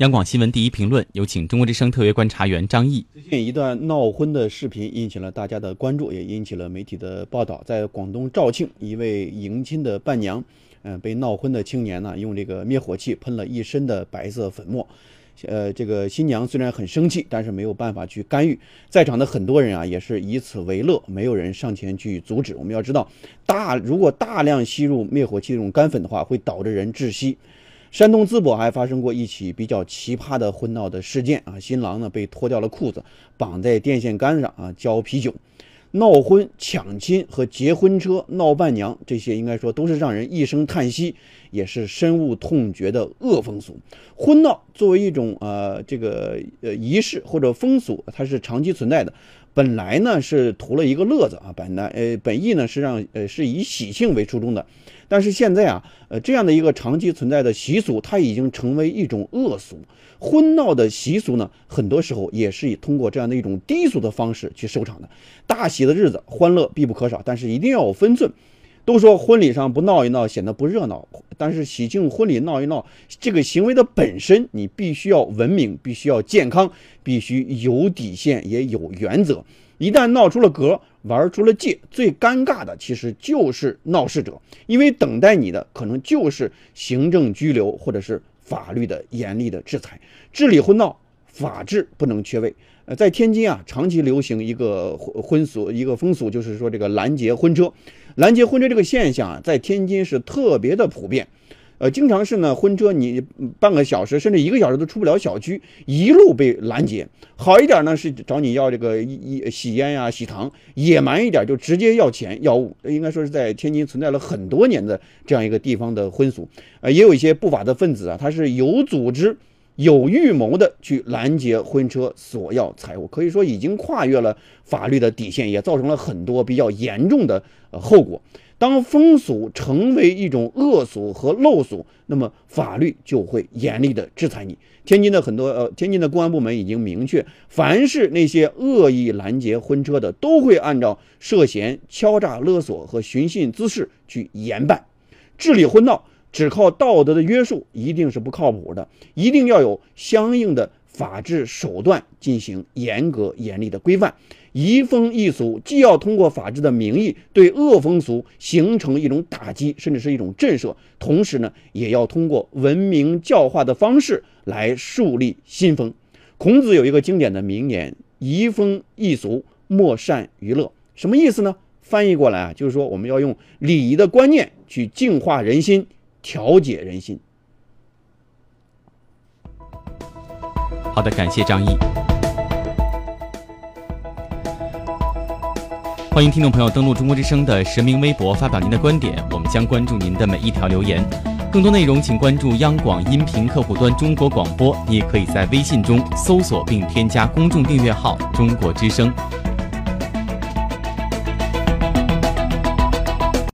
央广新闻第一评论，有请中国之声特约观察员张毅。最近一段闹婚的视频引起了大家的关注，也引起了媒体的报道。在广东肇庆，一位迎亲的伴娘，嗯，被闹婚的青年呢，用这个灭火器喷了一身的白色粉末。呃，这个新娘虽然很生气，但是没有办法去干预。在场的很多人啊，也是以此为乐，没有人上前去阻止。我们要知道，大如果大量吸入灭火器这种干粉的话，会导致人窒息。山东淄博还发生过一起比较奇葩的婚闹的事件啊，新郎呢被脱掉了裤子，绑在电线杆上啊，浇啤酒。闹婚、抢亲和结婚车闹伴娘，这些应该说都是让人一声叹息，也是深恶痛绝的恶风俗。婚闹作为一种呃这个呃仪式或者风俗，它是长期存在的。本来呢是图了一个乐子啊，本来呃本意呢是让呃是以喜庆为初衷的，但是现在啊呃这样的一个长期存在的习俗，它已经成为一种恶俗。婚闹的习俗呢，很多时候也是以通过这样的一种低俗的方式去收场的。大喜的日子，欢乐必不可少，但是一定要有分寸。都说婚礼上不闹一闹显得不热闹，但是喜庆婚礼闹一闹，这个行为的本身你必须要文明，必须要健康，必须有底线也有原则。一旦闹出了格，玩出了界，最尴尬的其实就是闹事者，因为等待你的可能就是行政拘留或者是法律的严厉的制裁。治理婚闹，法治不能缺位。在天津啊，长期流行一个婚婚俗，一个风俗，就是说这个拦截婚车。拦截婚车这个现象啊，在天津是特别的普遍。呃，经常是呢，婚车你半个小时甚至一个小时都出不了小区，一路被拦截。好一点呢，是找你要这个一洗烟呀、喜糖；野蛮一点，就直接要钱要物。应该说是在天津存在了很多年的这样一个地方的婚俗。呃，也有一些不法的分子啊，他是有组织。有预谋的去拦截婚车索要财物，可以说已经跨越了法律的底线，也造成了很多比较严重的呃后果。当风俗成为一种恶俗和陋俗，那么法律就会严厉的制裁你。天津的很多呃，天津的公安部门已经明确，凡是那些恶意拦截婚车的，都会按照涉嫌敲诈勒索和寻衅滋事去严办治理婚闹。只靠道德的约束一定是不靠谱的，一定要有相应的法治手段进行严格严厉的规范。移风易俗，既要通过法治的名义对恶风俗形成一种打击，甚至是一种震慑，同时呢，也要通过文明教化的方式来树立新风。孔子有一个经典的名言：“移风易俗，莫善于乐。”什么意思呢？翻译过来啊，就是说我们要用礼仪的观念去净化人心。调解人心。好的，感谢张毅。欢迎听众朋友登录中国之声的实名微博，发表您的观点，我们将关注您的每一条留言。更多内容，请关注央广音频客户端中国广播。你也可以在微信中搜索并添加公众订阅号“中国之声”。